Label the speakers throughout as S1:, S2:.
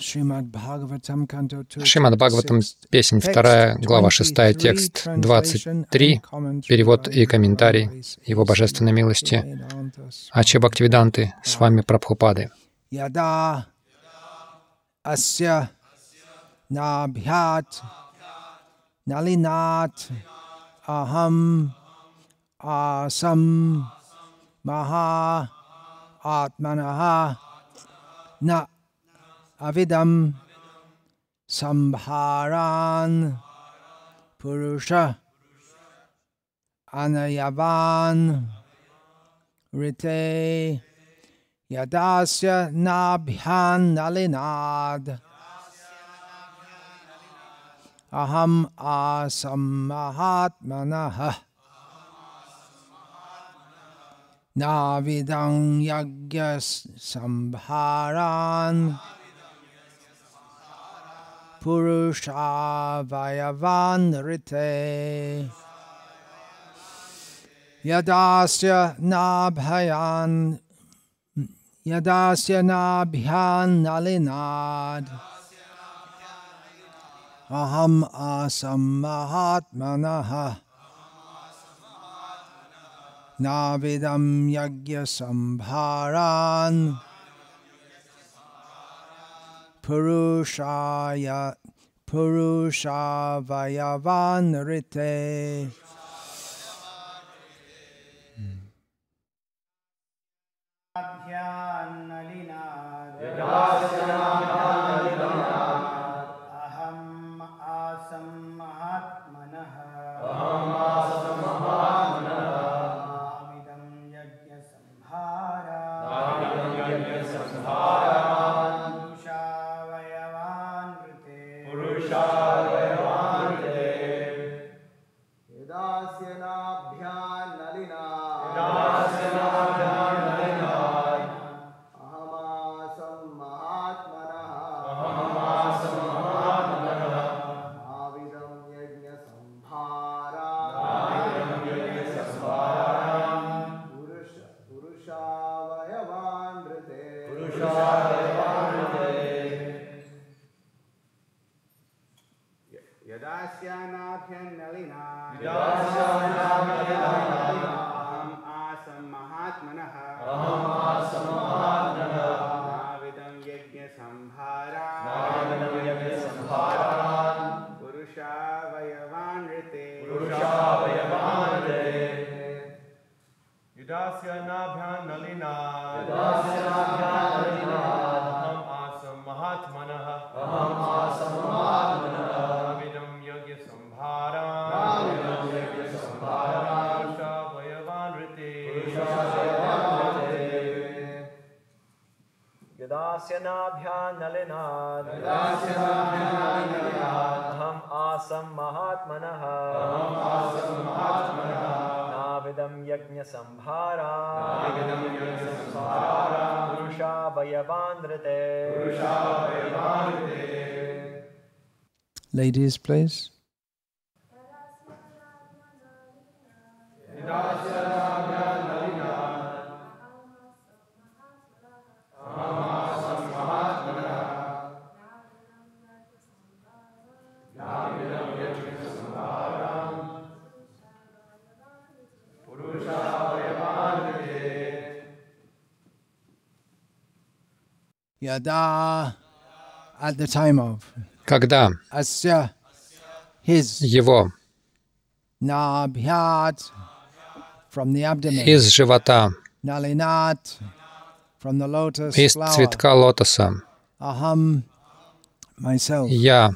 S1: Шримад Бхагаватам, канто 2,
S2: Шримад Бхагаватам, песнь 2, глава 6, текст 23, перевод и комментарий Его Божественной милости. Аче Бхактивиданты, с вами Прабхупады.
S1: Набхят налинат ахам асам маха атманаха на avidam sambharan purusha anayavan rite yadasya nabhyan nalinad aham asammahatmanah navidang yagyas sambharan Purushavayavan rite Yadasya nabhayan Yadasya nabhyan nalinad Aham asam mahatmanaha Navidam yagya sambharan Purushaya
S3: Purushavayavanrite. ध्यान नलिना अहम् आसं महात्मनः
S4: नाविदं यज्ञसंभारा पुरुषावयवान् ऋते
S1: Ladies, please.
S2: Когда его из живота, из цветка лотоса, я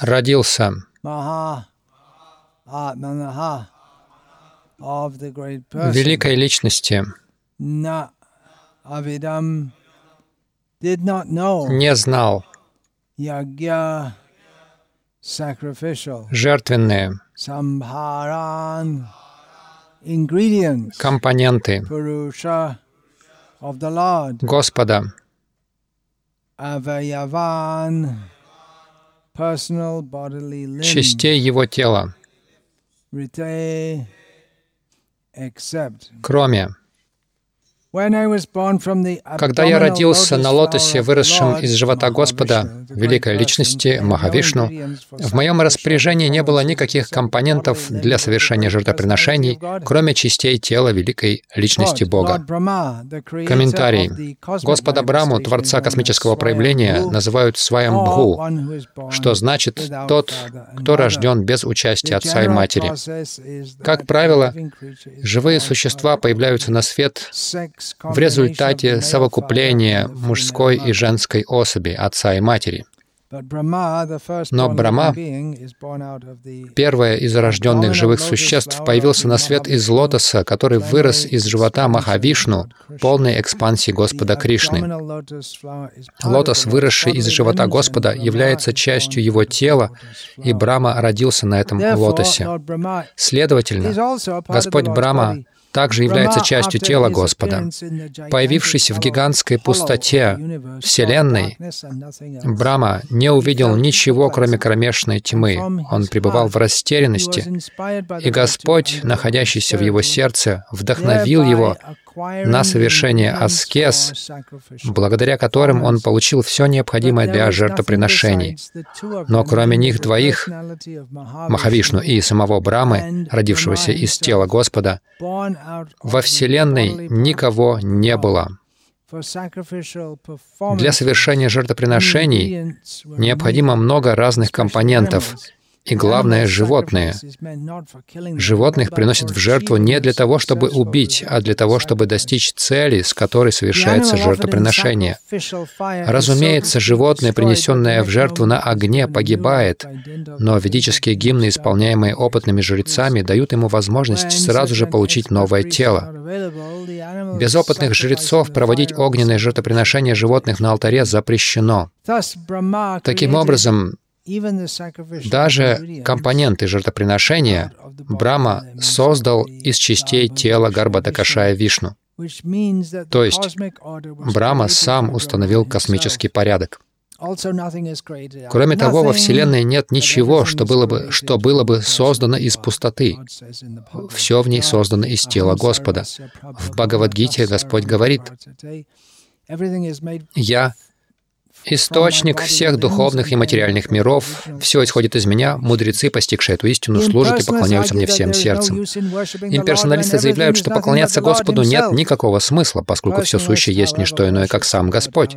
S2: родился великой личности, не знал жертвенные компоненты Господа, частей Его тела, кроме Когда я родился на лотосе, выросшем из живота Господа, великой личности Махавишну, в моем распоряжении не было никаких компонентов для совершения жертвоприношений, кроме частей тела великой личности Бога. Комментарий. Господа Браму, Творца космического проявления, называют Сваям Бху, что значит «тот, кто рожден без участия отца и матери». Как правило, живые существа появляются на свет в результате совокупления мужской и женской особи, отца и матери. Но Брахма, первое из рожденных живых существ, появился на свет из лотоса, который вырос из живота Махавишну, полной экспансии Господа Кришны. Лотос, выросший из живота Господа, является частью его тела, и Брама родился на этом лотосе. Следовательно, Господь Брама также является частью тела Господа. Появившись в гигантской пустоте Вселенной, Брама не увидел ничего, кроме кромешной тьмы. Он пребывал в растерянности, и Господь, находящийся в его сердце, вдохновил его на совершение аскез, благодаря которым он получил все необходимое для жертвоприношений. Но кроме них двоих, Махавишну и самого Брамы, родившегося из тела Господа, во Вселенной никого не было. Для совершения жертвоприношений необходимо много разных компонентов, и главное — животные. Животных приносят в жертву не для того, чтобы убить, а для того, чтобы достичь цели, с которой совершается жертвоприношение. Разумеется, животное, принесенное в жертву на огне, погибает, но ведические гимны, исполняемые опытными жрецами, дают ему возможность сразу же получить новое тело. Без опытных жрецов проводить огненное жертвоприношение животных на алтаре запрещено. Таким образом, даже компоненты жертвоприношения Брама создал из частей тела Гарбатакашая Вишну. То есть Брама сам установил космический порядок. Кроме того, во Вселенной нет ничего, что было бы, что было бы создано из пустоты. Все в ней создано из тела Господа. В Бхагавадгите Господь говорит, «Я Источник всех духовных и материальных миров, все исходит из меня, мудрецы, постигшие эту истину, служат и поклоняются мне всем сердцем. Имперсоналисты заявляют, что поклоняться Господу нет никакого смысла, поскольку все сущее есть не что иное, как сам Господь.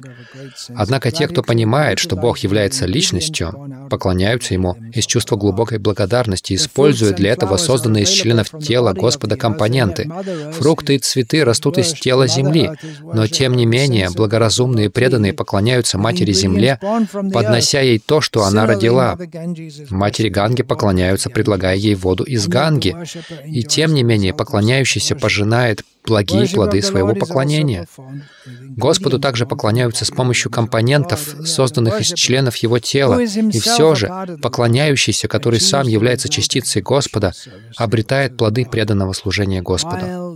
S2: Однако те, кто понимает, что Бог является личностью, поклоняются Ему из чувства глубокой благодарности, используя для этого созданные из членов тела Господа компоненты. Фрукты и цветы растут из тела земли, но тем не менее благоразумные и преданные поклоняются Матери Земле, поднося ей то, что она родила. Матери Ганги поклоняются, предлагая ей воду из Ганги. И тем не менее, поклоняющийся пожинает благие плоды своего поклонения. Господу также поклоняются с помощью компонентов, созданных из членов Его тела. И все же, поклоняющийся, который сам является частицей Господа, обретает плоды преданного служения Господу.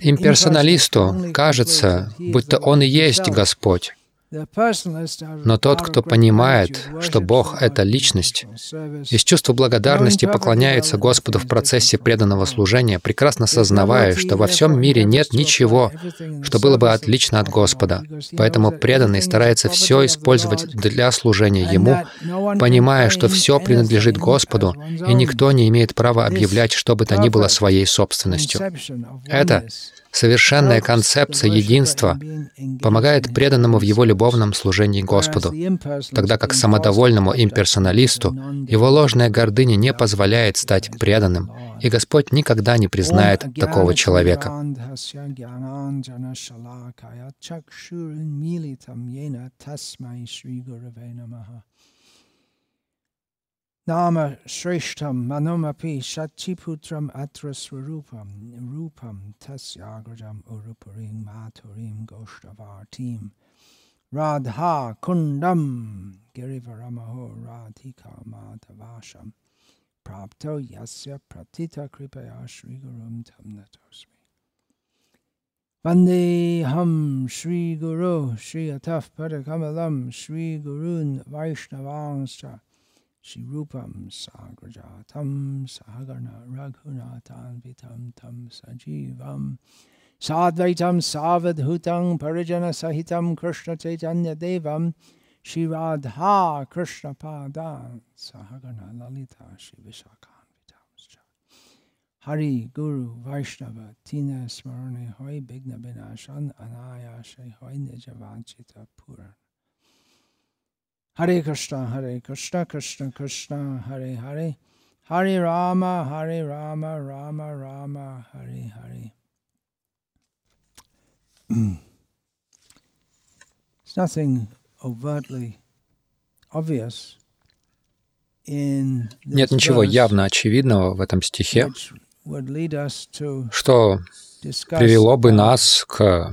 S2: Имперсоналисту кажется, будто он и есть Господь. Но тот, кто понимает, что Бог — это личность, из чувства благодарности поклоняется Господу в процессе преданного служения, прекрасно сознавая, что во всем мире нет ничего, что было бы отлично от Господа. Поэтому преданный старается все использовать для служения Ему, понимая, что все принадлежит Господу, и никто не имеет права объявлять что бы то ни было своей собственностью. Это Совершенная концепция единства помогает преданному в его любовном служении Господу, тогда как самодовольному имперсоналисту его ложная гордыня не позволяет стать преданным, и Господь никогда не признает такого человека.
S1: Nama Shrishtam Manumapi Shachiputram Atra Swarupam Rupam Tasyagrajam Uruparim Maturim Goshtavartim. Radha Kundam Girivaramaho Radhika Madhavasham. Prapto Yasya Pratita Kripaya Shri Gurum Tamnatosmi. Vande Ham Shri Guru Shri Ataf Padakamalam Shri Gurun Vaishnavanscha Shri Rupam Sagrajatam Sagarna Raghunatan Vitam Tam Sajivam Sadvaitam Savadhutam Parijana Sahitam Krishna Chaitanya Devam Shri Radha Krishna Pada Sahagana Lalita Shri Vishakhan Hari Guru Vaishnava Tina Smarane Hoy Bigna Binashan Anaya Shri Hoy Nijavanchita Puran Hare Krishna Hare Krishna Krishna Krishna Hare Hare Hare Rama Hare Rama Rama Rama Hare Hare It's nothing overtly obvious in
S2: Нет ничего явно очевидного в этом стихе, что привело бы нас к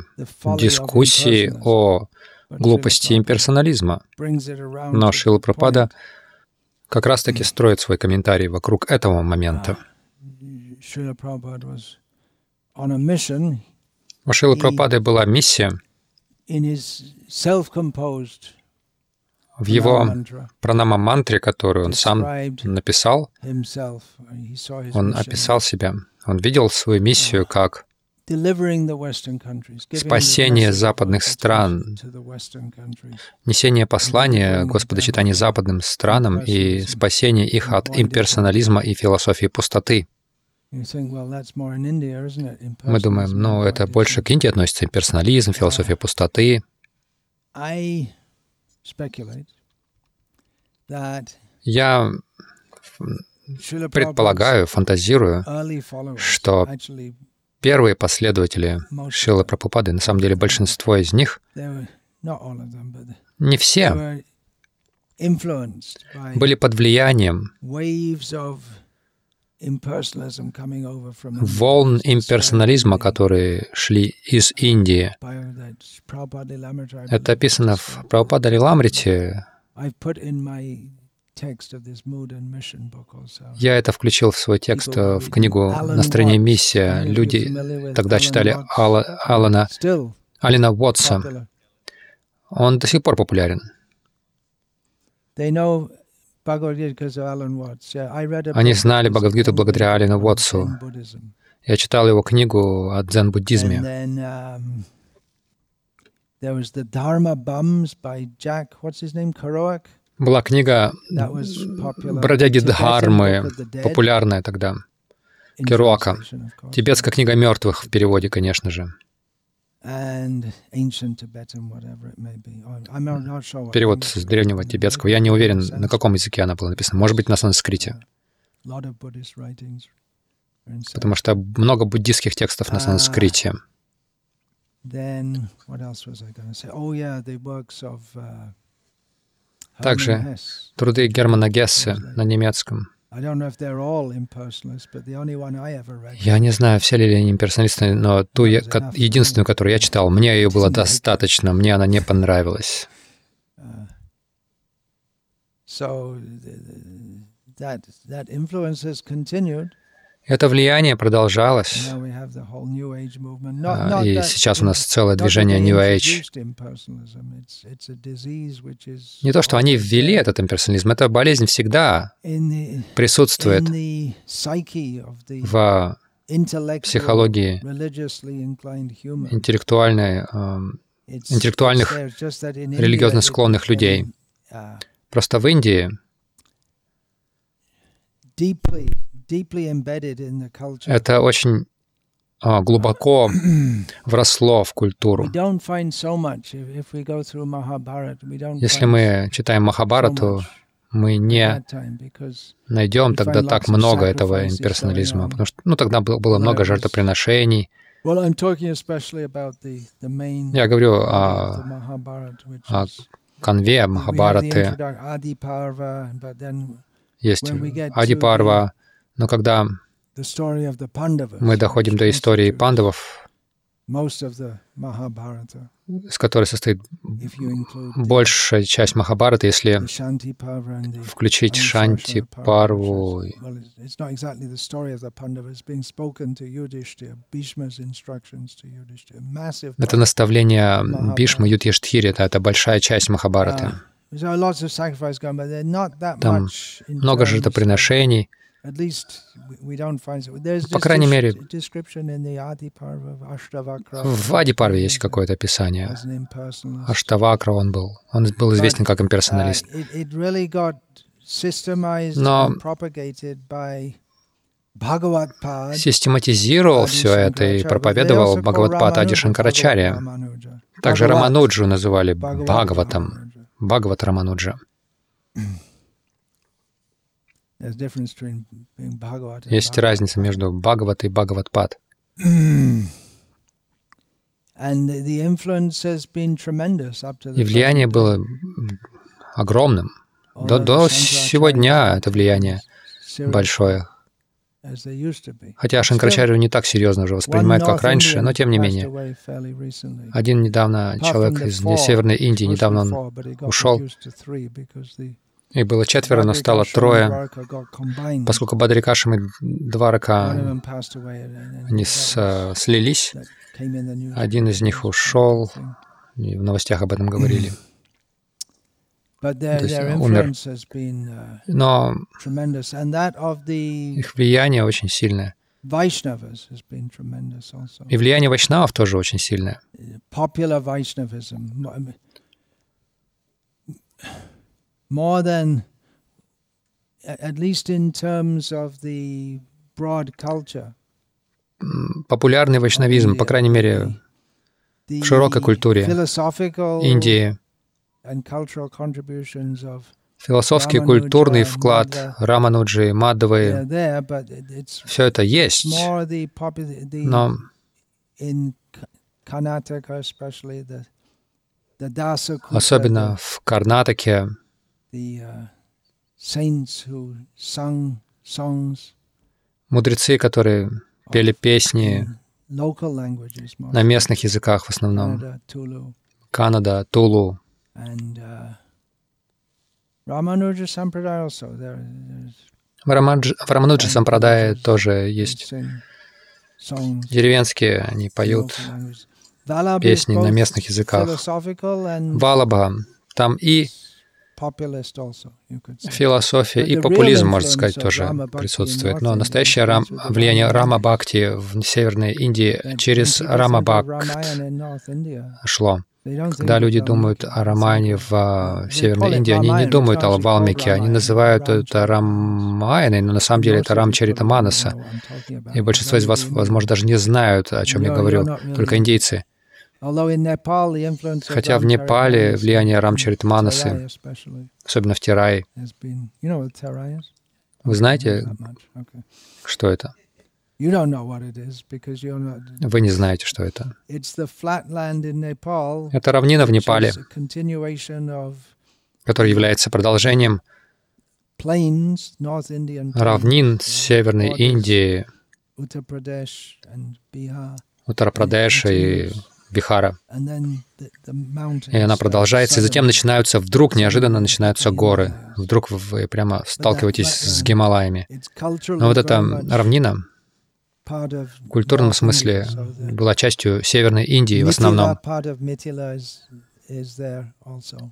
S2: дискуссии о глупости имперсонализма. Но
S1: to
S2: Шила
S1: the
S2: Прабхупада
S1: point.
S2: как раз-таки строит свой комментарий вокруг этого момента. У Шилы Прабхупады была миссия в его пранама-мантре, которую он сам написал, он описал себя. Он видел свою миссию как спасение западных стран, несение послания Господа Читания западным странам и спасение их от имперсонализма и философии пустоты. Мы думаем, ну, это больше к Индии относится, имперсонализм, философия пустоты. Я предполагаю, фантазирую, что первые последователи Шилы Прабхупады, на самом деле большинство из них, не все, были под влиянием волн имперсонализма, которые шли из Индии. Это описано в Прабхупада Лиламрите. Я это включил в свой текст э, в книгу «Настроение миссия». Люди тогда читали Алла- Алана, Алина Уотса. Он до сих пор популярен. Они знали Бхагавадгиту благодаря Алину Уотсу. Я читал его книгу о дзен-буддизме.
S1: um, there was the Dharma Bums by Jack, what's his name, Kerouac.
S2: Была книга. «Бродяги Дхармы», популярная тогда. Керуака. Тибетская книга мертвых в переводе, конечно же. Перевод с древнего тибетского. Я не уверен, на каком языке она была написана. Может быть, на санскрите. Потому что много буддистских текстов на санскрите.
S1: Uh,
S2: Также. Труды Германа Гессе на немецком. Я не знаю, все ли они имперсоналисты, но ту, я- единственную, которую я читал, мне ее было достаточно, мне она не понравилась.
S1: Uh, so th- th- that that influence has continued.
S2: Это влияние продолжалось, а, и сейчас у нас целое движение New Age. Не то, что они ввели этот имперсонализм, эта болезнь всегда присутствует в психологии интеллектуальной, эм, интеллектуальных, религиозно склонных людей.
S1: uh,
S2: Просто в Индии
S1: deeply, deeply embedded in the culture.
S2: это очень а, глубоко вросло в
S1: We
S2: культуру.
S1: don't find so much if, if we go through Mahabharata. We don't
S2: Если
S1: find
S2: мы читаем Махабарату, мы не найдем тогда так много этого имперсонализма, потому что, ну, тогда было, много жертвоприношений. Я говорю о о конве Махабараты, есть Адипарва, но когда мы доходим до истории пандавов, с которой состоит большая часть Махабараты, если включить Шанти Парву, это наставление Бишмы Юдхиштхири, это, это большая часть Махабараты.
S1: Uh,
S2: Там Много жертвоприношений, По крайней мере, В Адипарве есть какое-то описание. Аштавакра он был. Он был известен как
S1: Uh,
S2: имперсоналист.
S1: systemized
S2: Но-. Систематизировал все это и проповедовал Бхагаватпад Ади Шанкарачарья. Также Рамануджу называли Бхагаватом. Бхагават Рамануджа. Есть разница между Бхагават и Бхагаватпад. И влияние было огромным. До, до сего дня это влияние большое. Хотя Шанкарачарью не так серьезно уже воспринимают, как раньше, но тем не менее. Один недавно человек из Северной Индии, недавно он ушел, и было четверо, но стало трое, поскольку Бадрикашем и Дварака, они с- слились, один из них ушел, и в новостях об этом говорили. То есть умер.
S1: uh,
S2: Но их влияние очень сильное. И влияние вайшнавов тоже очень сильное.
S1: More than, at least in terms of the broad culture,
S2: Популярный вайшнавизм, по крайней мере, в широкой культуре
S1: philosophical
S2: Индии,
S1: and cultural contributions of
S2: философский культурный вклад Рамануджи,
S1: it's
S2: все это есть.
S1: more the popular the
S2: Но особенно в Карнатаке,
S1: the, uh, saints who sung songs
S2: мудрецы, которые пели песни на местных языках в основном. Канада, Тулу.
S1: uh,
S2: В Рамануджи Сампрадае тоже есть деревенские, они поют песни на местных языках. Валаба, там и философия, и популизм, можно сказать, тоже присутствует. Но настоящее рам, влияние Рама Бхакти в Северной Индии через Рама Бхакт шло. Когда люди думают о Рамане в Северной Индии, они не думают о Валмике, они называют это Рамайной, но на самом деле это Рамчарита Манаса. И большинство из вас, возможно, даже не знают, о чем я говорю, только индейцы.
S1: Хотя в Непале влияние Рамчаритманасы,
S2: особенно в Тирае. Вы знаете, что это? Вы не знаете, что это. Это равнина в Непале, которая является продолжением равнин Северной Индии, Уттар-Прадеша и Бихара. И она продолжается, и затем начинаются, вдруг неожиданно начинаются горы. Вдруг вы прямо сталкиваетесь с Гималаями. Но вот эта равнина в культурном смысле была частью Северной Индии в основном.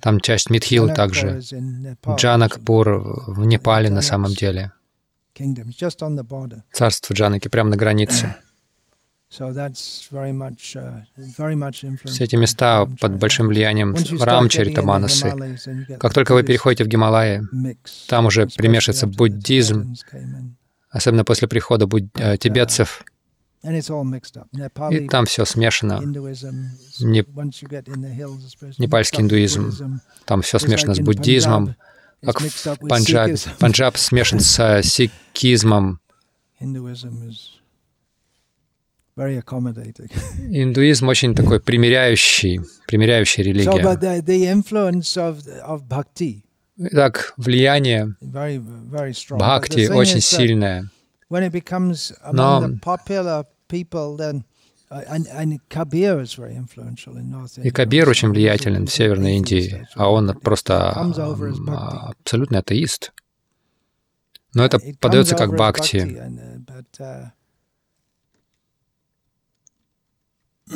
S2: Там часть Митхил также. Джанакпур в Непале на самом деле. Царство Джанаки прямо на границе. Все эти места под большим влиянием Рамчаритаманасы. Как только вы переходите в Гималаи, там уже примешивается буддизм, особенно после прихода буд... э, тибетцев, и там все смешано. Не... Непальский индуизм, там все смешано с буддизмом, как в Панджабе. Панджаб смешан с сикизмом. Индуизм очень такой примиряющий, примиряющая религия. Итак, влияние бхакти очень сильное. Но и Кабир очень влиятелен в Северной Индии, а он просто абсолютный атеист. Но это подается как бхакти.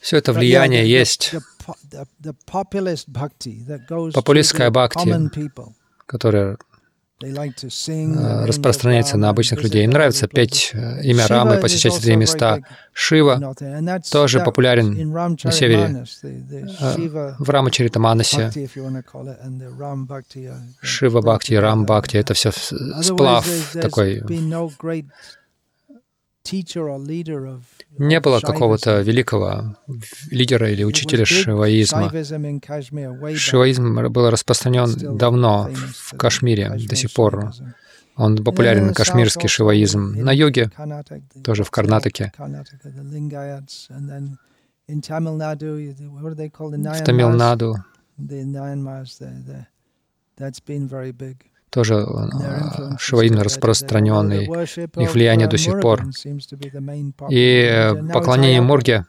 S2: Все это влияние есть. Популистская бхакти,
S1: the
S2: э, распространяется на обычных людей. Им нравится петь э, имя Рамы, посещать эти места. Шива тоже популярен на севере. Э, в Рамачаритаманасе.
S1: Uh,
S2: Шива Бхакти, Рам. Бхакти — это все сплав такой. Не было какого-то великого лидера или учителя шиваизма. Шиваизм был распространен давно в Кашмире, до сих пор. Он популярен, кашмирский шиваизм. На
S1: the-
S2: тоже в Карнатаке. В? Тамилнаду Тоже э.
S1: The-
S2: распространенный. их влияние
S1: uh,
S2: до сих пор. И э, поклонение Мурге,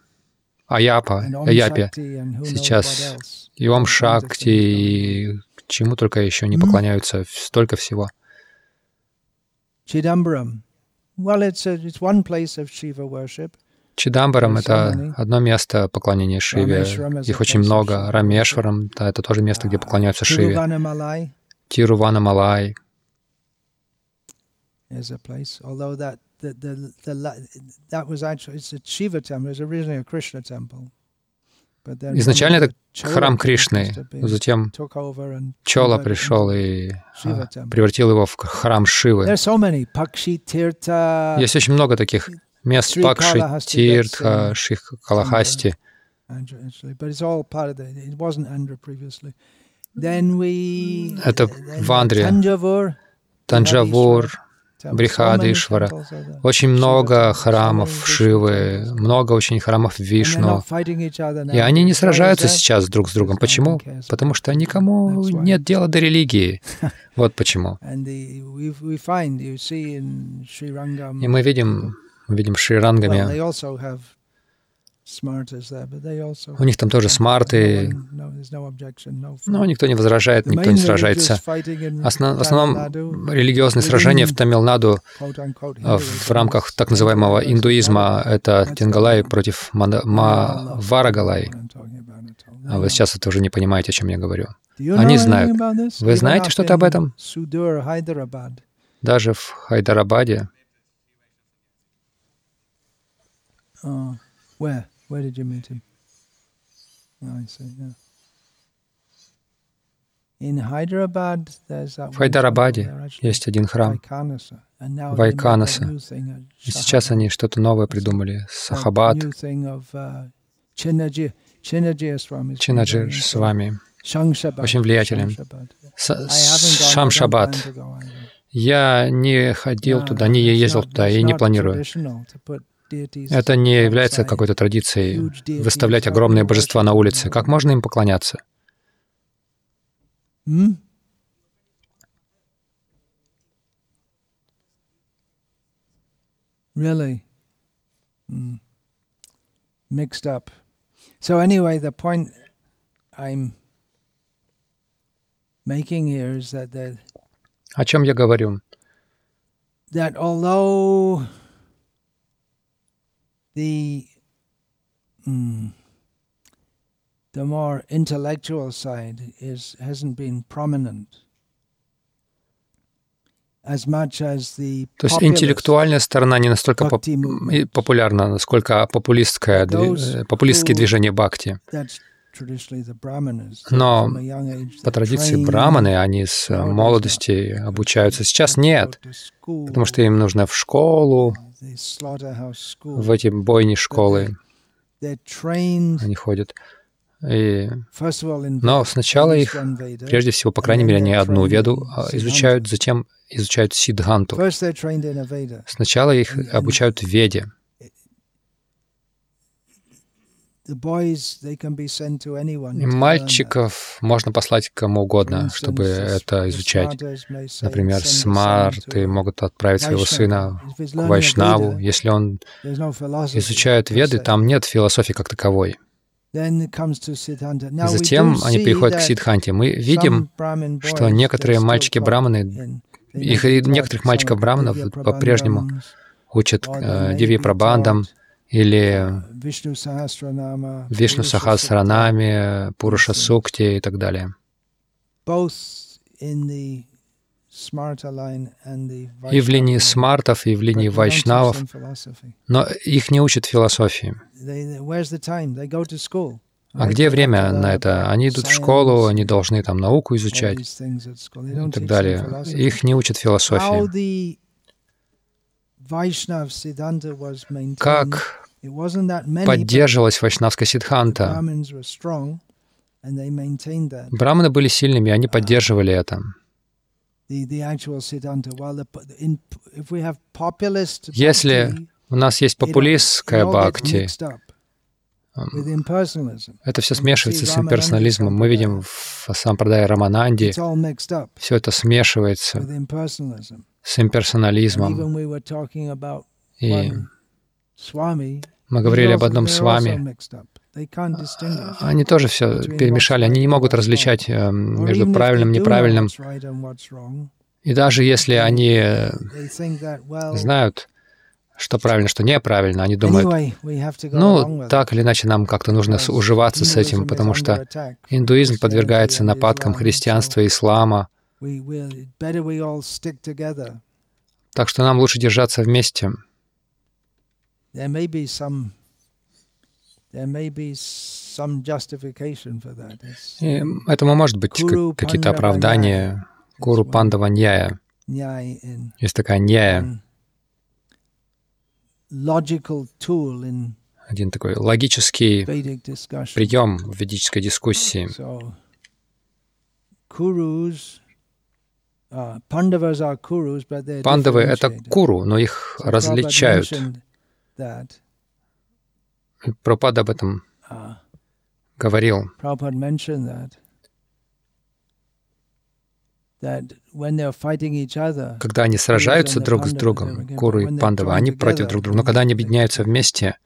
S2: Аяпа, Аяпе, сейчас и Ом Шакти, и чему только еще не поклоняются, столько всего. Чидамбарам —
S1: many.
S2: это одно место поклонения Шиве. Их очень много. Рамешварам — да, это тоже место, где поклоняются Шиве.
S1: Tiruvanamalai
S2: Тирувана Малай.
S1: is a place, although that the, the, the, la- that was actually it's a Shiva temple. It was originally a Krishna temple. But then
S2: Изначально это храм Кришны, но затем Чола пришел и а, превратил его в храм Шивы.
S1: There's so many Pakshi Tirtha.
S2: Есть очень много таких мест Пакши, Тиртха,
S1: uh,
S2: Ших Калахасти. Это
S1: then
S2: в Андре.
S1: Tanjavur.
S2: Танджавур,
S1: temple. So
S2: Брихады,
S1: many
S2: Ишвара.
S1: temples are there.
S2: Очень много храмов Шивы, много очень храмов Вишну. И они не сражаются сейчас друг с другом. Почему? Потому что никому нет дела до религии. Вот почему. И мы видим, мы видим в Шри-Рангаме, у них там тоже смарты, но
S1: fight.
S2: никто не возражает, никто не сражается. Осна- в основном религиозные сражения в Тамилнаду а, в рамках так называемого индуизма это Тингалай против Мада- Ма- Варагалай. А вы сейчас это уже не понимаете, о чем я говорю. Они знают. Вы знаете что-то об этом? Даже в Хайдарабаде,
S1: Oh, where? Where did you meet him? Oh, I see. Yeah.
S2: В Хайдарабаде есть один храм. Вайканаса.
S1: uh,
S2: И сейчас они что-то новое придумали. Сахабад,
S1: new thing of, uh, Chinnaji, Chinnaji Swami.
S2: Чинаджи с вами. Очень влиятелен.
S1: Don't
S2: Шамшабад. Я не ходил туда, не ездил туда и не планирую. Это не является какой-то традицией выставлять огромные божества на улице. Как можно им поклоняться?
S1: Hmm? Really? Hmm. Mixed up. So, anyway, the point I'm making here is that the,
S2: О чем я говорю?
S1: that although the mm, the more intellectual side is hasn't been prominent as much as the
S2: То есть интеллектуальная сторона не настолько поп- популярна, насколько популистское, э, популистские движения бхакти. Но По традиции браманы, они с молодости обучаются. Сейчас нет, потому что им нужно в школу, в эти бойни школы они ходят. И, но сначала их, прежде всего, по крайней мере, они одну веду а, изучают, затем изучают сидханту. Сначала их обучают веде.
S1: The boys, they can be sent to anyone.
S2: И
S1: to learn that.
S2: Мальчиков можно послать кому угодно, чтобы это изучать. Например, смарты могут отправить своего сына к Вайшнаву. Если он изучает веды, там нет философии как таковой. И затем они
S1: see
S2: переходят к Сидханте. Мы видим, что некоторые мальчики-браманы, их некоторых мальчиков-браманов по-прежнему учат э, Диви Прабандам или Вишну. Сахасранами, Пуруша Сукти и так далее. И в линии смартов, и в линии вайшнавов, но их не учат философии. А где время на это? Они идут в школу, они должны там науку изучать и так далее. Их не учат философии.
S1: the Vaishnav Siddhanta was maintained,
S2: Как поддерживалась вайшнавская
S1: that.
S2: Браманы были сильными, они поддерживали это. Если у нас есть популистская бхакти, это все смешивается с имперсонализмом. Мы видим в Сампрадае Рамананди, все это смешивается. С имперсонализмом. И мы говорили об одном с вами. Они тоже все перемешали, они не могут различать э,
S1: Or
S2: между правильным и неправильным. И даже если они э, знают, что правильно, что неправильно, они думают, ну, так или иначе нам как-то нужно уживаться с этим, потому что индуизм подвергается нападкам христианства и ислама, Так что нам лучше держаться вместе.
S1: There may be some, there may be some justification for that. It's
S2: И этому может быть какие-то оправдания.
S1: Ньяя.
S2: Куру
S1: It's one.
S2: Пандава Ньяя.
S1: nyai in
S2: Есть такая Ньяя,
S1: one logical tool in
S2: один такой логический прием в ведической дискуссии. Пандавы — это куру, но их различают. Прабхупада об этом
S1: uh,
S2: говорил. Когда они сражаются друг с другом, Куру и Пандава, они против друг друга. Но когда они объединяются вместе,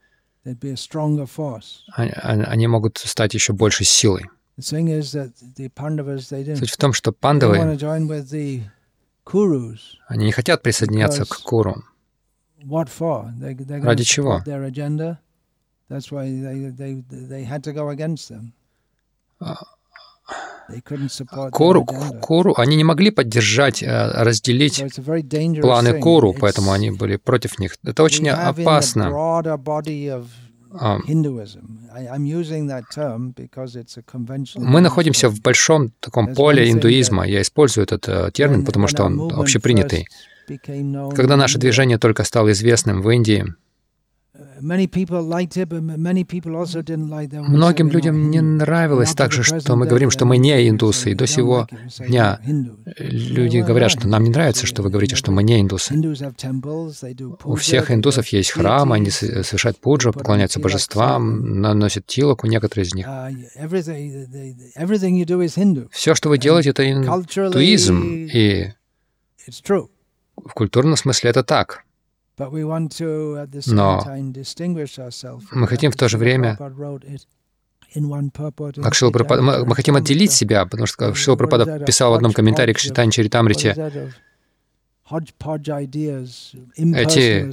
S2: они- они могут стать еще большей силой. Суть в том, что пандавы, они не хотят присоединяться к Куру. Ради чего?
S1: agenda.
S2: Куру, они не могли поддержать, э, разделить планы
S1: It's-
S2: поэтому они были против них. Это очень опасно. А. Мы находимся в большом таком поле индуизма. Я использую этот э, термин, потому что он общепринятый. Когда наше движение только стало известным в Индии, многим людям не нравилось также, что мы говорим, что мы не индусы. И до сего дня люди говорят, что нам не нравится, что вы говорите, что мы не индусы. У всех индусов есть храмы, они совершают пуджу, поклоняются божествам, наносят тилоку, некоторые из них.
S1: uh.
S2: Все, что вы делаете, это индуизм. И в культурном смысле это так. Но мы хотим в то же время, как Шила Прабхупада, мы, мы хотим отделить себя, потому что Шила Прабхупада писал в одном комментарии к
S1: is
S2: Чаритамрите, Эти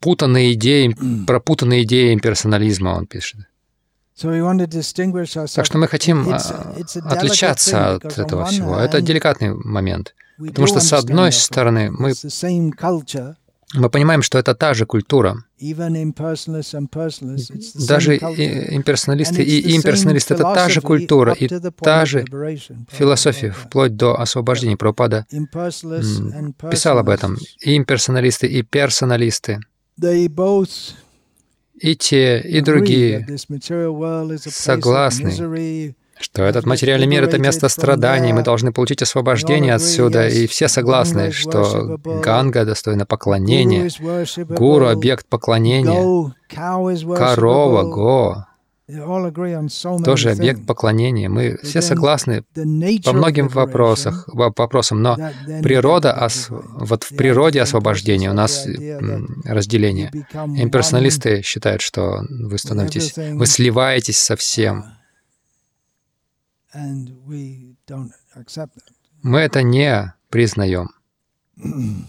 S2: путанные идеи, пропутанные идеи имперсонализма, он пишет. Так что мы хотим а, отличаться от этого всего. Это деликатный момент. Потому что, с одной стороны, мы, мы понимаем, что это та же культура. Даже имперсоналисты и имперсоналисты — это та же культура и та же философия, вплоть до освобождения. Прабхупада
S1: and
S2: писал об этом. И имперсоналисты, и персоналисты, и те, и другие, согласны, что этот материальный мир — это место страданий, мы должны получить освобождение отсюда, и все согласны, что Ганга достойна поклонения, Гуру — объект поклонения, корова, го Тоже объект поклонения. Мы все согласны по многим вопросах, во- вопросам, но природа, ос- вот в природе освобождения у нас разделение. Имперсоналисты считают, что вы становитесь, вы сливаетесь со всем.
S1: that.
S2: Мы это не признаем.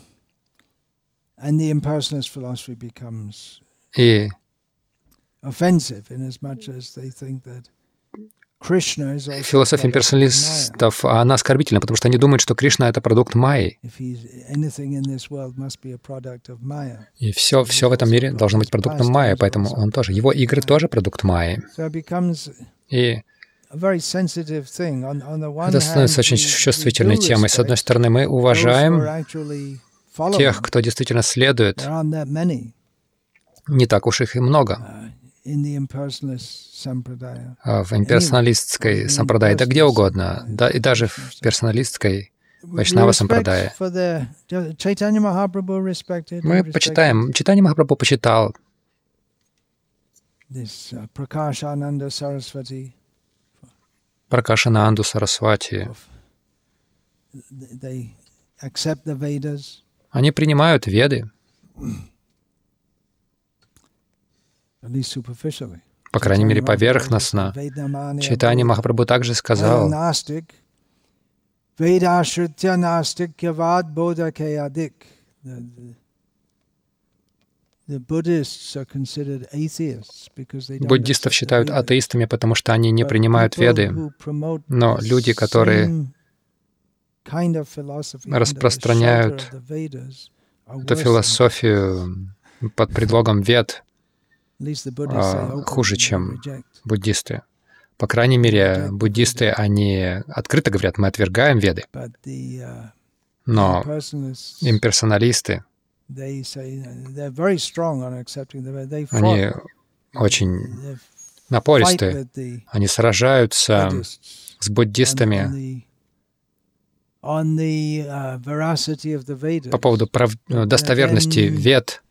S2: И
S1: offensive in as much as they think that Krishna is also
S2: Философия имперсоналистов, она оскорбительна, потому что они думают, что Кришна — это продукт Майи. И все, все в этом мире должно быть продуктом Майи, поэтому он тоже. Его игры тоже продукт Майи. И это становится очень чувствительной темой. С одной стороны, мы уважаем тех, кто действительно следует. Не так уж их и много. А В имперсоналистской сампрадае, да где угодно, да и даже в персоналистской Вайшнава
S1: respected.
S2: Мы почитаем, читание Махапрабху почитал,
S1: uh, Prakashananda Saraswati.
S2: Пракашана Анду Сарасвати. Они принимают веды. по крайней мере, поверхностно. Читание Махапрабху также сказал, буддистов считают атеистами, потому что они не принимают веды. Но люди, которые распространяют эту философию под предлогом вед а, хуже, чем буддисты. По крайней мере, буддисты, они открыто говорят, мы отвергаем веды.
S1: Uh,
S2: Но имперсоналисты,
S1: uh,
S2: они очень
S1: the
S2: Они сражаются с буддистами
S1: uh,
S2: по поводу прав- достоверности вед,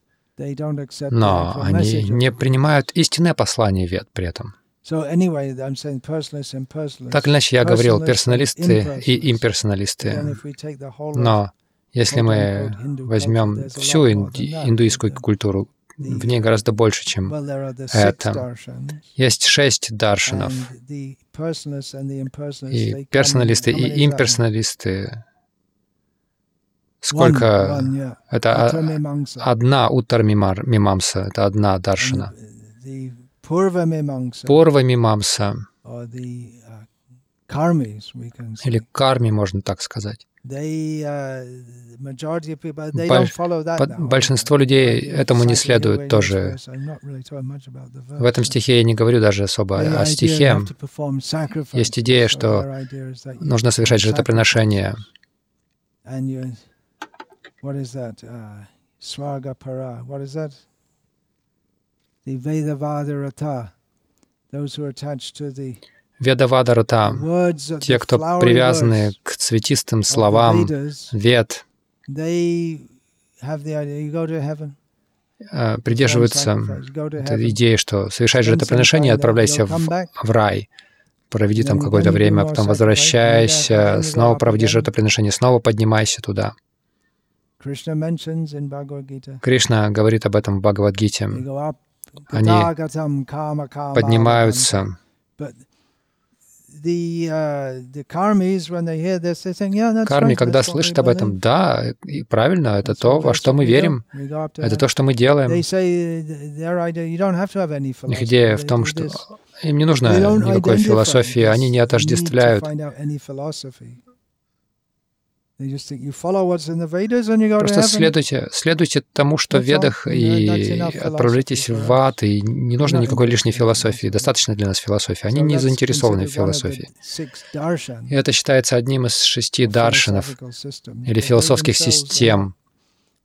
S2: но они не принимают истинное послание вед при этом. Так или иначе, я говорил, персоналисты и имперсоналисты. Но если мы возьмем всю индуистскую культуру, в ней гораздо больше, чем это. есть шесть даршинов. И персоналисты, и имперсоналисты. Сколько?
S1: one, yeah.
S2: Это а- одна уттар мимар- мимамса, это одна даршина. Порва мимамса,
S1: uh,
S2: или карми, можно так сказать.
S1: Uh,
S2: большинство людей этому не следует тоже. В этом стихе я не говорю даже особо о стихе. Есть идея, что Нужно совершать жертвоприношение.
S1: What is that? Uh, Swarga para. What is that? The Vedavada Rata. Those who are attached to the
S2: Ведавада Рата,
S1: words of
S2: те, кто привязаны к цветистым словам вед, э, придерживаются этой идеи, что
S1: some
S2: жертвоприношение, отправляйся в, в рай, проведи там какое-то время, потом возвращайся, снова проводи жертвоприношение, снова поднимайся туда.
S1: Krishna mentions in Bhagavad Gita.
S2: Кришна говорит об этом в Бхагавадгите. Они Поднимаются.
S1: Uh,
S2: Карми, когда слышат об этом, да, и правильно, это то, во что мы верим, это то, что мы делаем. Их идея в том, что им не
S1: don't
S2: никакой философии, они не отождествляют Просто следуйте, следуйте тому, что в ведах, и отправляйтесь в ад, и не нужно никакой лишней философии. Достаточно для нас философии. Они не заинтересованы в философии. И это считается одним из шести даршинов или философских систем.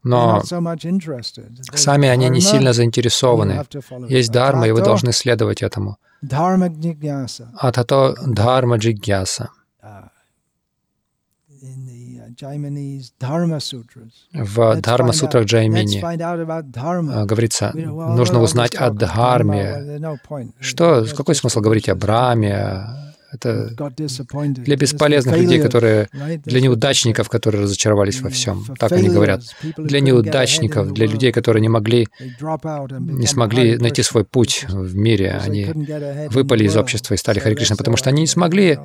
S2: Но сами они не сильно заинтересованы. Есть дарма, и вы должны следовать этому. А тато дхарма джигьяса.
S1: Uh, uh.
S2: В Дхарма сутрах Джаймини э, говорится, нужно узнать о Дхарме. Что, какой смысл говорить о. Браме,
S1: Это для бесполезных людей, которые для неудачников, которые разочаровались во всем. Так они говорят. Для неудачников, для людей, которые не могли, не смогли найти свой путь в мире, они выпали из общества и стали
S2: So
S1: Харе Кришна, потому что они не смогли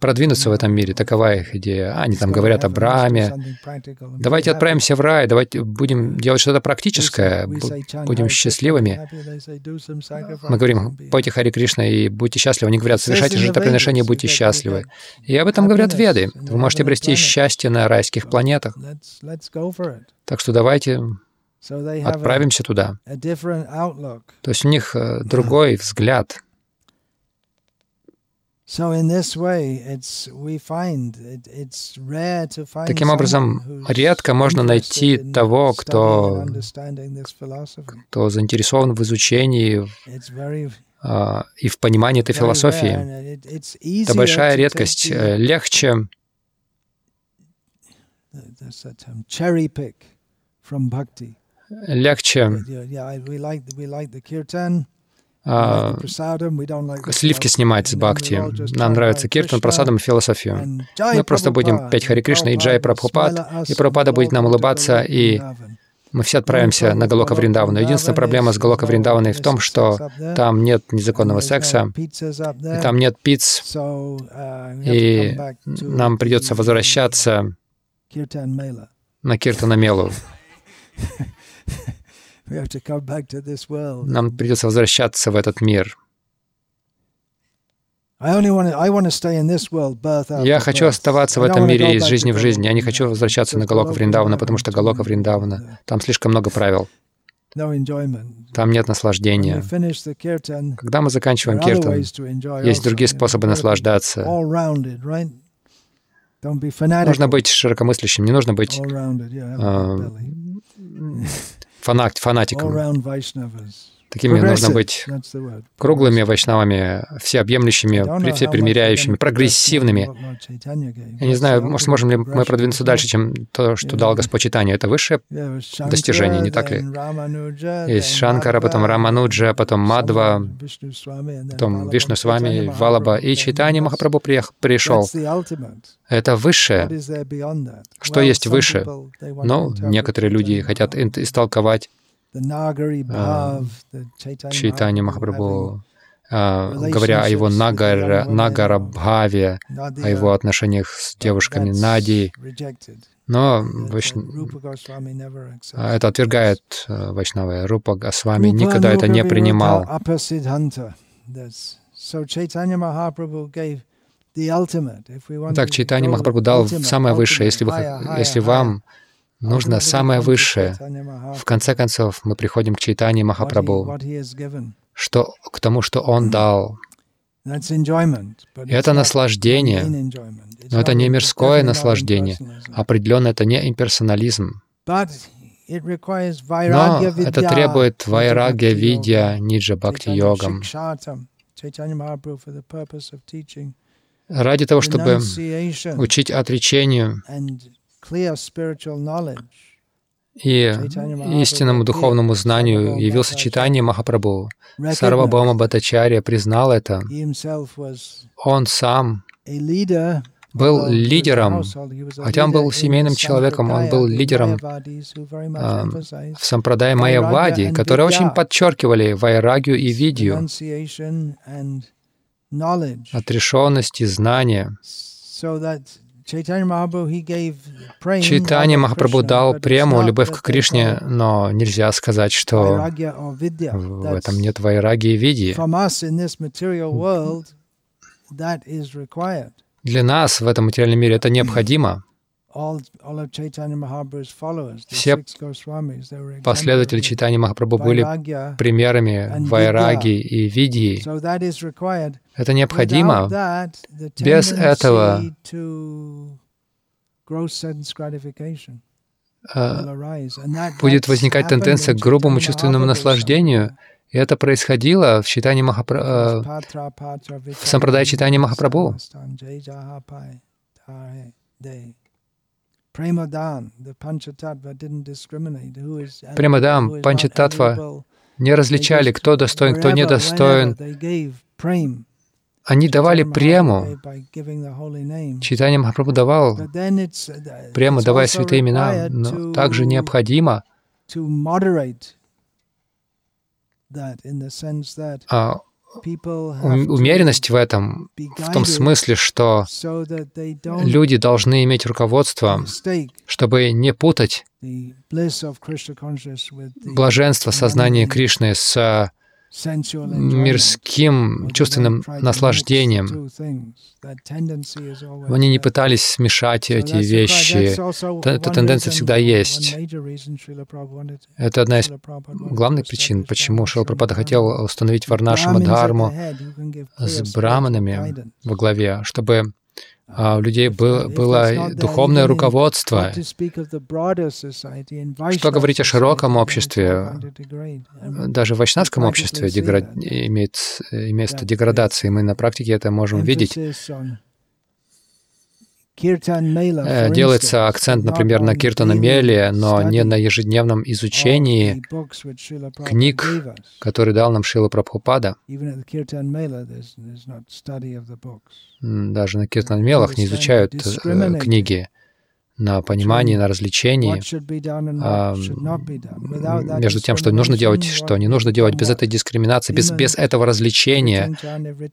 S1: продвинуться в этом мире. Такова их идея. А, Они там говорят о
S2: heaven, let's do
S1: Браме.
S2: something practical and
S1: Давайте отправимся в рай, давайте будем делать что-то практическое, будем счастливыми. Мы говорим, пойте Хари Кришна и будьте счастливы. Они говорят, совершайте
S2: the Vedas,
S1: будьте счастливы. И об этом говорят Веды. Вы можете обрести счастье на райских планетах. Так что давайте отправимся туда. То есть у них э, другой взгляд. Таким образом, редко можно найти того, кто, кто заинтересован в изучении и в понимании этой философии. Это большая редкость. Э, Легче легче э, сливки снимать с бхакти. Нам нравится киртан, просадом и философию. Мы просто будем петь Хари Кришна и Джай Прабхупад, и Прабхупада будет нам улыбаться, и. Мы все отправимся на Галока Вриндавану. Единственная проблема с Галока Вриндаваной в том, что там нет незаконного секса, и там нет пиц, и нам придется возвращаться на Киртана Мелу. Нам придется возвращаться в этот мир. Я хочу оставаться в этом мире из жизни в жизнь. Я не хочу возвращаться на Галока Вриндавана, потому что Галока Вриндавана, там слишком много правил. Там нет наслаждения. Когда мы заканчиваем киртан, есть другие способы наслаждаться. Нужно быть широкомыслящим, не нужно быть э, фанат, фанатиком. Такими нужно быть круглыми вайшнавами, всеобъемлющими, всепримиряющими, прогрессивными. Я не знаю, может, сможем ли мы продвинуться дальше, чем то, что дал Господь Читание. Это высшее достижение, не так ли? Есть Шанкара, потом Рамануджа, потом Мадва, потом Вишну с вами, Валаба, и Чайтани Махапрабху пришел. Это высшее. Что есть выше? Ну, некоторые люди хотят истолковать Чайтани Махапрабху, а, говоря о его нагара, нагарабхаве, о его отношениях с девушками Нади. Но Вайш- а, это отвергает а, Вайшнава. Рупа Госвами никогда это не принимал. Так Чайтани Махапрабху дал самое высшее. Если, вы, если вам нужно самое высшее, в конце концов мы приходим к Чайтани Махапрабху, что, к тому, что Он дал. И это наслаждение, но это не мирское наслаждение. Определенно, это не имперсонализм. Но это требует вайрагья видья ниджа бхакти йогам. Ради того, чтобы учить отречению и истинному духовному знанию явился читание Махапрабху. Сарвабхаума Бхаттачарья признал это. Он сам был лидером, хотя он был семейным человеком, он был лидером а, в сампрадае Майявади, которые очень подчеркивали вайрагию и видью, отрешенность и знание. Чайтанья Махапрабху дал прему, любовь к Кришне, но нельзя сказать, что в этом нет вайраги и види. Для нас в этом материальном мире это необходимо. Все последователи Чайтани Махапрабху были примерами вайраги и видьи. Это необходимо. Без этого э, будет возникать тенденция к грубому чувственному наслаждению, и это происходило в читании Махапра... э, в сампрадае читания Махапрабху. Премадам, Панчататва не различали, кто достоин, кто недостоин
S2: они давали прему. Читание Махапрабху давал
S1: uh,
S2: прему, давая святые имена, но также необходимо а, умеренность в этом, в том смысле, что люди должны иметь руководство, чтобы не путать блаженство сознания Кришны с. Мирским чувственным наслаждением. Они не пытались смешать эти вещи. Эта тенденция всегда есть. Это одна из главных причин, почему
S1: Dharma.
S2: хотел установить Варнашрама
S1: Brahmins at the
S2: Дхарму
S1: head, you can give
S2: с браманами во главе, чтобы а, у людей
S1: If-
S2: было, духовное руководство. Что говорить о широком обществе, Даже в вайшнавском обществе
S1: see
S2: дегра-
S1: that.
S2: имеет э, место деградации. Мы на практике это можем видеть. Делается
S1: instance,
S2: акцент, например, на Киртана Меле, но не на ежедневном изучении книг, который дал нам Шила Прабхупада. Даже на Киртан Мелах не изучают э, книги на понимание, на а,
S1: that
S2: между тем, что нужно делать, что не нужно делать, без этой дискриминации, без, без этого развлечения,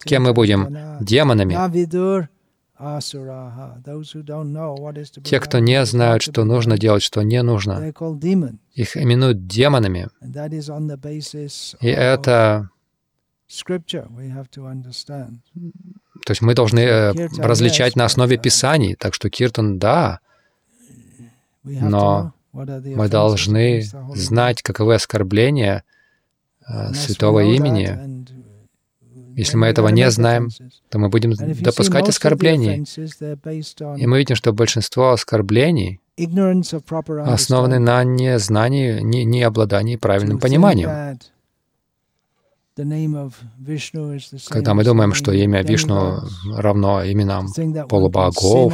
S2: кем мы будем? Демонами. Те, кто не знают, что нужно делать, что не нужно, их именуют демонами. И это, то есть мы должны э, различать на основе Писаний. Так что Киртан, да, Но мы должны знать, каковы оскорбления э, святого имени. Если мы этого не знаем, то мы будем допускать оскорблений.
S1: on
S2: И мы видим, что большинство оскорблений основаны на незнании, не, обладании правильным пониманием. Когда мы думаем, что имя Вишну равно именам полубогов,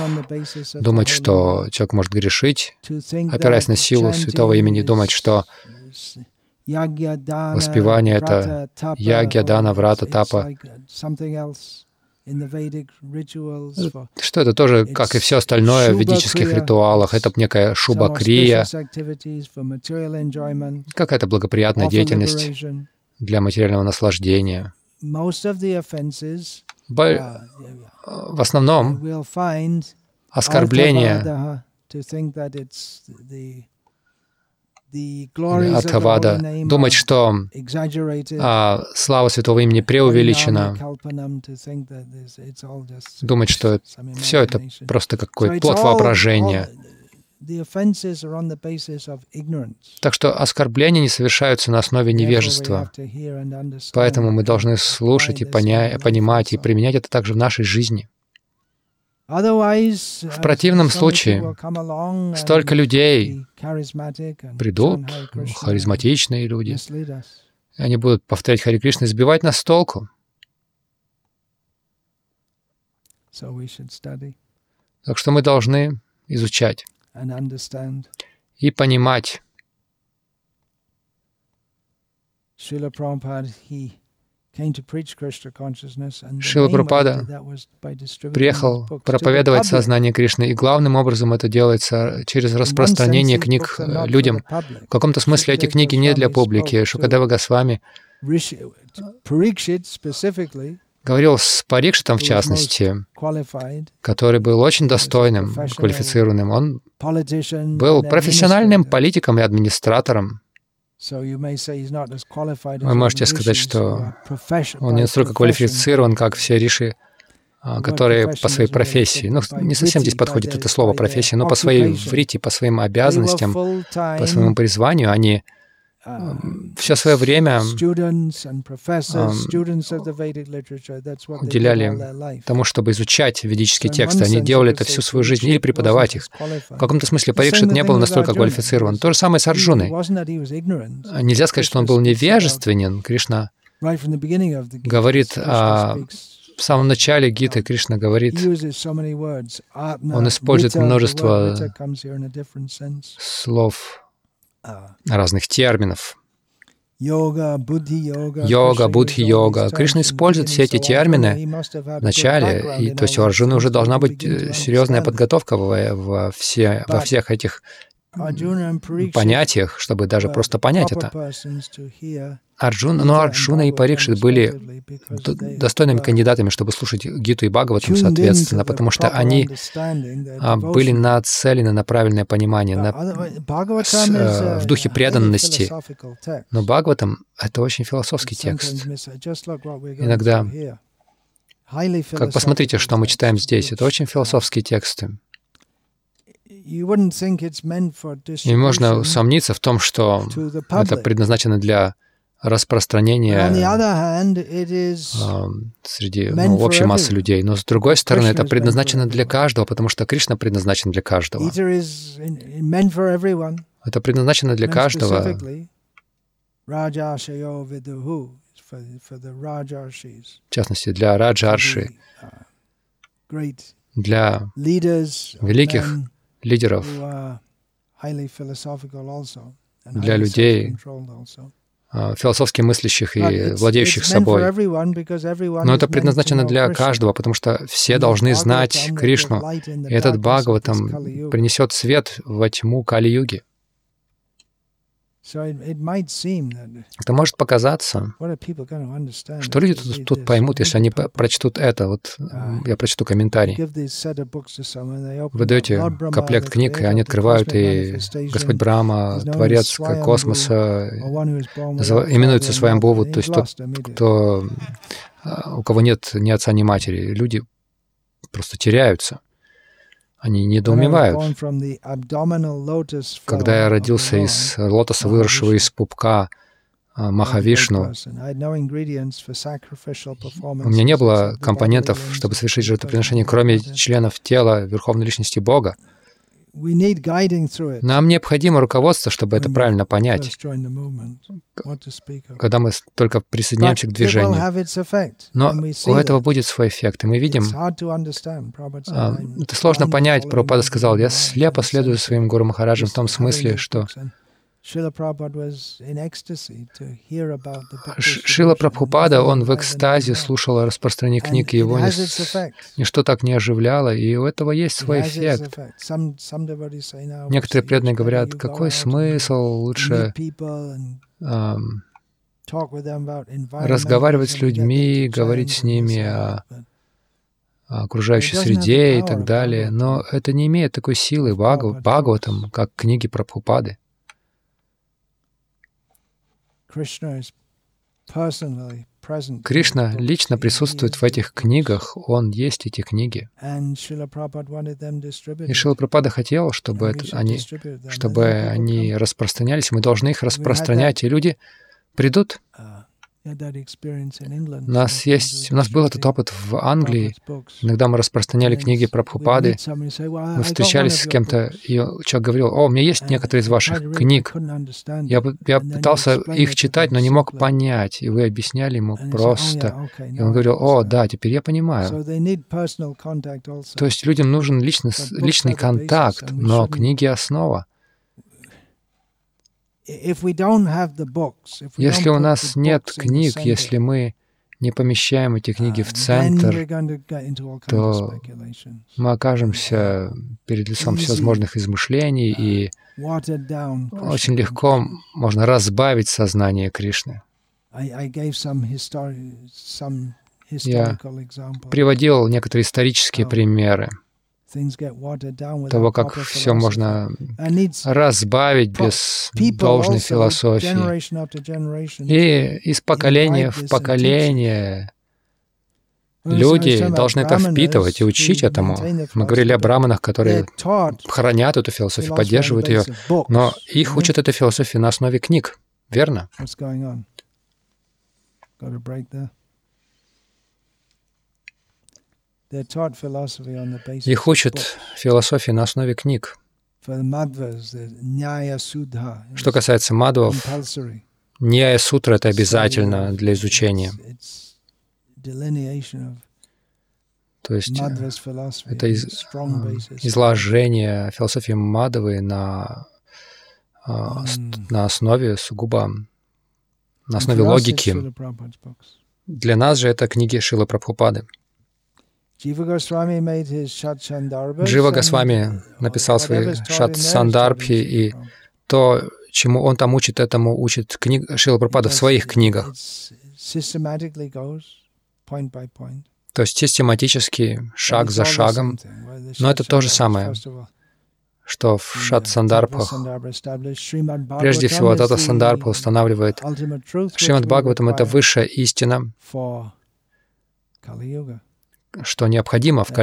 S2: думать, что человек может грешить, опираясь на силу святого имени, думать, что воспевание — это
S1: vrata, tapa,
S2: ягья,
S1: or
S2: дана, врата, тапа. что это тоже, как и все остальное в ведических ритуалах, это некая шуба-крия, какая-то благоприятная деятельность для материального наслаждения. Бо-
S1: uh,
S2: В основном
S1: we'll name
S2: думать, что а, слава святого имени преувеличена, думать, что все это просто какой-то плод воображения. Так что оскорбления не совершаются на основе невежества. Поэтому мы должны слушать и поня- понимать и применять это также в нашей жизни. В
S1: uh,
S2: противном случае Столько людей придут, харизматичные люди, они будут повторять Хари Кришна и сбивать нас с толку. Так что мы должны изучать и понимать.
S1: By distributing
S2: Приехал проповедовать сознание Кришны, и главным образом это делается через распространение книг э, людям. В каком-то смысле эти книги не для публики. Шукадева Госвами говорил с Парикшитом, в частности, который был очень достойным, квалифицированным. Он был профессиональным политиком и администратором. Вы можете сказать, что Он не настолько квалифицирован, как все риши, а, которые по своей профессии. Ну, не совсем здесь подходит это слово профессия, но по своей врите, по своим обязанностям, по своему призванию, они все свое время уделяли тому, чтобы изучать ведические тексты. Они делали это всю свою жизнь или преподавать их. В каком-то смысле Парикшит не был настолько квалифицирован. То же самое с Арджуной. Нельзя сказать, что он был невежественен. Кришна говорит о- в самом начале Гиты Кришна говорит Он использует множество слов,
S1: Uh,
S2: разных терминов.
S1: Йога, будхи-йога,
S2: йога, будхи-йога. Кришна использует все эти термины в начале, и, то есть у Арджуны уже должна быть э, серьезная подготовка во, во, все, во всех этих понятиях, чтобы даже просто понять это. Арджуна, но Арджуна и Парикшит были достойными кандидатами, чтобы слушать Гиту и Бхагаватам, соответственно, потому что они а, были нацелены на правильное понимание, на, с, э, в духе преданности. Но Бхагаватам — это очень философский текст. Иногда, как посмотрите, что мы читаем здесь, это очень философские тексты. И можно усомниться в том, что это предназначено для распространения среди ну, общей массы людей. Но с другой стороны, это предназначено для каждого, потому что Кришна предназначен для каждого. Это предназначено для каждого. В частности, для Раджарши, для великих лидеров, для людей, а, философски мыслящих и владеющих собой. Но это предназначено для каждого, потому что все должны знать Кришну. И этот Бхагаватам принесет свет во тьму Кали-юги. Это может показаться, что люди тут, тут поймут, если они прочтут это. Вот я прочту комментарий. Вы даете комплект книг, и они открывают, и Господь Брама, Творец космоса, именуется своим Богу, то есть тот, кто, а, у кого нет ни отца, ни матери. Люди просто теряются. Они недоумевают. Когда я родился из лотоса, выросшего из пупка а, Махавишну, у меня не было компонентов, чтобы совершить жертвоприношение, кроме членов тела Верховной Личности Бога. Нам необходимо руководство, чтобы это правильно понять, когда мы только присоединяемся к движению. Но у этого будет свой эффект, и мы видим, а, это сложно понять, Прабхупада сказал, я слепо следую своим Гуру Махараджам в том смысле, что Шила Прабхупада, он в экстазе слушал распространение книг, и его ничто так не оживляло, и у этого есть свой эффект. Некоторые преданные говорят, какой смысл лучше эм, разговаривать с людьми, говорить с ними о окружающей среде и так далее, но это не имеет такой силы Бхагаватам, как книги Прабхупады. Кришна лично присутствует в этих книгах, Он есть эти книги. И Шила Прабхупада хотел, чтобы, это, они, чтобы они распространялись, мы должны их распространять, и люди придут у нас, есть, у нас был этот опыт в Англии. Иногда мы распространяли книги про Пхупады. Мы встречались с кем-то, и человек говорил, «О, у меня есть некоторые из ваших книг». Я, я пытался их читать, но не мог понять. И вы объясняли ему
S1: oh,
S2: просто. И он говорил, «О, да, теперь я понимаю». То есть людям нужен личный, личный контакт, но книги — основа. Если у нас нет книг, если мы не помещаем эти книги в центр, то мы окажемся перед лицом всевозможных измышлений, и очень легко можно разбавить сознание Кришны. Я приводил некоторые исторические примеры того, как все можно разбавить без должной философии. И из поколения в поколение люди должны это впитывать и учить этому. Мы говорили о браманах, которые хранят эту философию, поддерживают ее, но их учат этой философии на основе книг, верно? Их учат философии на основе книг. Что касается мадвов, Ньяя сутра — это обязательно для изучения. То есть это из, изложение философии Мадавы на, а, на основе сугубо на основе логики. Для нас же это книги Шилы Прабхупады. Джива Госвами написал свои Шат Сандарбхи, и то, чему он там учит, этому учит книг Шила в своих книгах. То есть систематически, шаг за шагом, Но это то же самое, что в
S1: uh,
S2: Шат
S1: established. Srimad
S2: прежде всего Тата
S1: the
S2: Сандарбха устанавливает Шримад Бхагаватам — это высшая истина. Что необходимо в
S1: uh,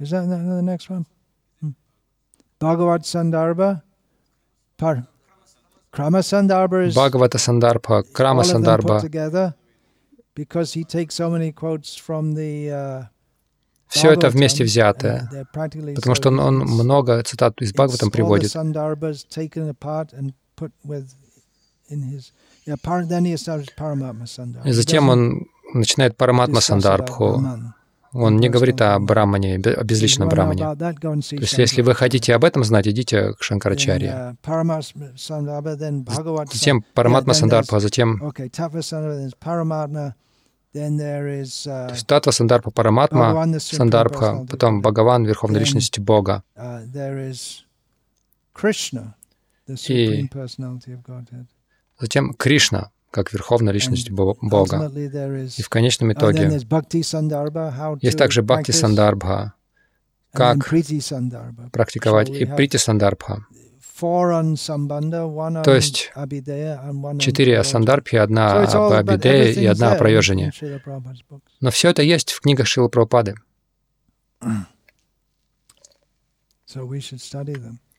S1: is uh, that the next one? Hmm. Bhagavad Sandarbha. Par- Krama Sandarbha is
S2: Бхагавата Сандарбха, Крама
S1: together because he takes so many quotes from the uh,
S2: Все это вместе взятое, потому что он, он много цитат из Бхагаватам приводит. И затем он начинает Параматма Сандарбху. Он не говорит о Брамане, о безличном Брамане. То есть, если вы хотите об этом знать, идите к Шанкарачарье.
S1: uh,
S2: Затем Параматма Сандарбха, затем
S1: Uh,
S2: то есть Татва Сандарбха Параматма,
S1: of
S2: потом. Бхагаван, Верховная Личность Бога.
S1: uh,
S2: И-. Затем Кришна, как Верховная Личность Бога. И в конечном итоге есть также Бхакти Сандарбха, как практиковать, и Прити Сандарбха. То есть Четыре о. Сандарбхе, одна об Абидее и одна о
S1: books.
S2: Но все это есть в книгах Шилы Прабхупады.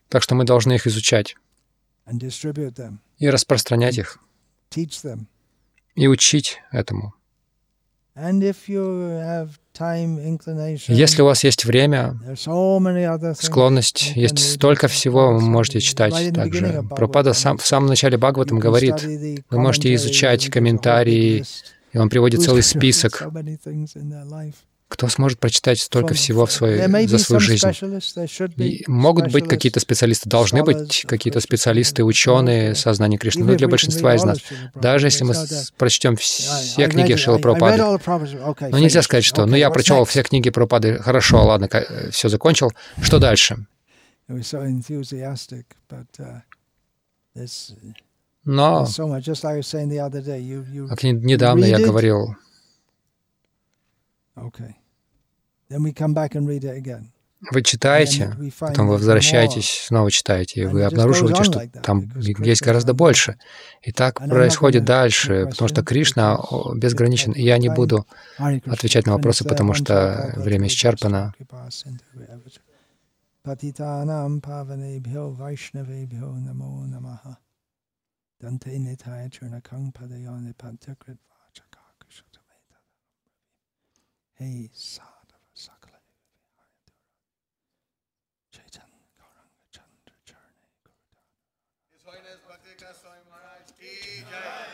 S2: Так что мы должны их изучать и распространять их, и учить этому. Если у вас есть время, склонность, есть столько всего, вы можете читать также. Пропада сам, в самом начале Бхагаватам говорит, вы можете изучать комментарии, и он приводит целый список. Кто сможет прочитать столько всего в
S1: may
S2: за свою жизнь? И могут быть какие-то специалисты, должны быть какие-то специалисты, ученые сознания Кришны. Но для большинства из нас, даже если мы прочтем все книги
S1: Prabhupada's- okay,
S2: ну нельзя сказать, что ну я прочел все книги Прабхупады, хорошо, ладно, все закончил, что дальше?
S1: Uh,
S2: Но, как не- недавно я говорил,
S1: okay.
S2: Вы читаете, потом вы возвращаетесь, снова читаете, и вы обнаруживаете, что там есть гораздо больше. И так происходит дальше, потому что Кришна безграничен, и я не буду отвечать на вопросы, потому что время исчерпано.
S1: Вачакакушатамета. Hey,
S5: Amen.